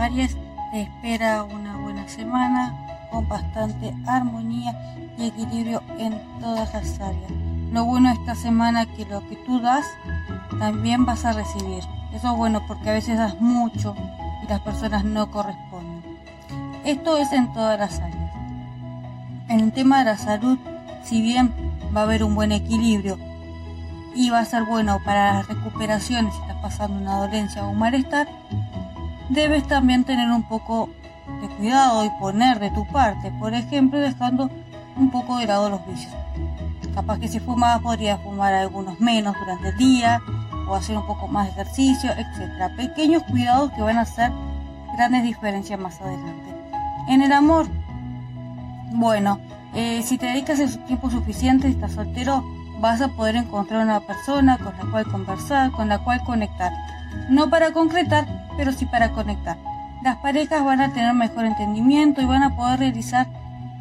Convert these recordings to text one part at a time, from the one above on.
Aries, te espera una buena semana con bastante armonía y equilibrio en todas las áreas. Lo bueno esta semana que lo que tú das también vas a recibir. Eso es bueno porque a veces das mucho y las personas no corresponden. Esto es en todas las áreas. En el tema de la salud, si bien va a haber un buen equilibrio y va a ser bueno para las recuperaciones si estás pasando una dolencia o un malestar, debes también tener un poco de cuidado y poner de tu parte, por ejemplo, dejando un poco de lado los vicios. Capaz que si fumas podrías fumar algunos menos durante el día o hacer un poco más de ejercicio, etc. Pequeños cuidados que van a hacer grandes diferencias más adelante. En el amor, bueno, eh, si te dedicas el tiempo suficiente, estás soltero, vas a poder encontrar una persona con la cual conversar, con la cual conectar. No para concretar, pero sí para conectar. Las parejas van a tener mejor entendimiento y van a poder realizar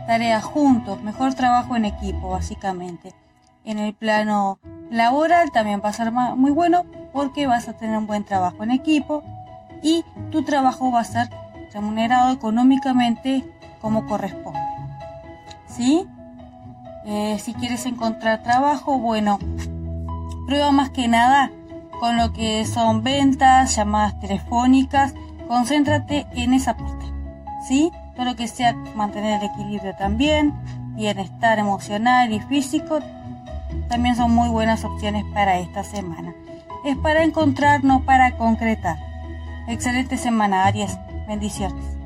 tareas juntos, mejor trabajo en equipo, básicamente. En el plano laboral también va a ser muy bueno porque vas a tener un buen trabajo en equipo y tu trabajo va a ser remunerado económicamente como corresponde. ¿Sí? Eh, si quieres encontrar trabajo, bueno, prueba más que nada con lo que son ventas, llamadas telefónicas, concéntrate en esa parte. ¿Sí? todo lo que sea mantener el equilibrio también, bienestar emocional y físico, también son muy buenas opciones para esta semana. Es para encontrar, no para concretar. Excelente semana, Aries. Bendiciones.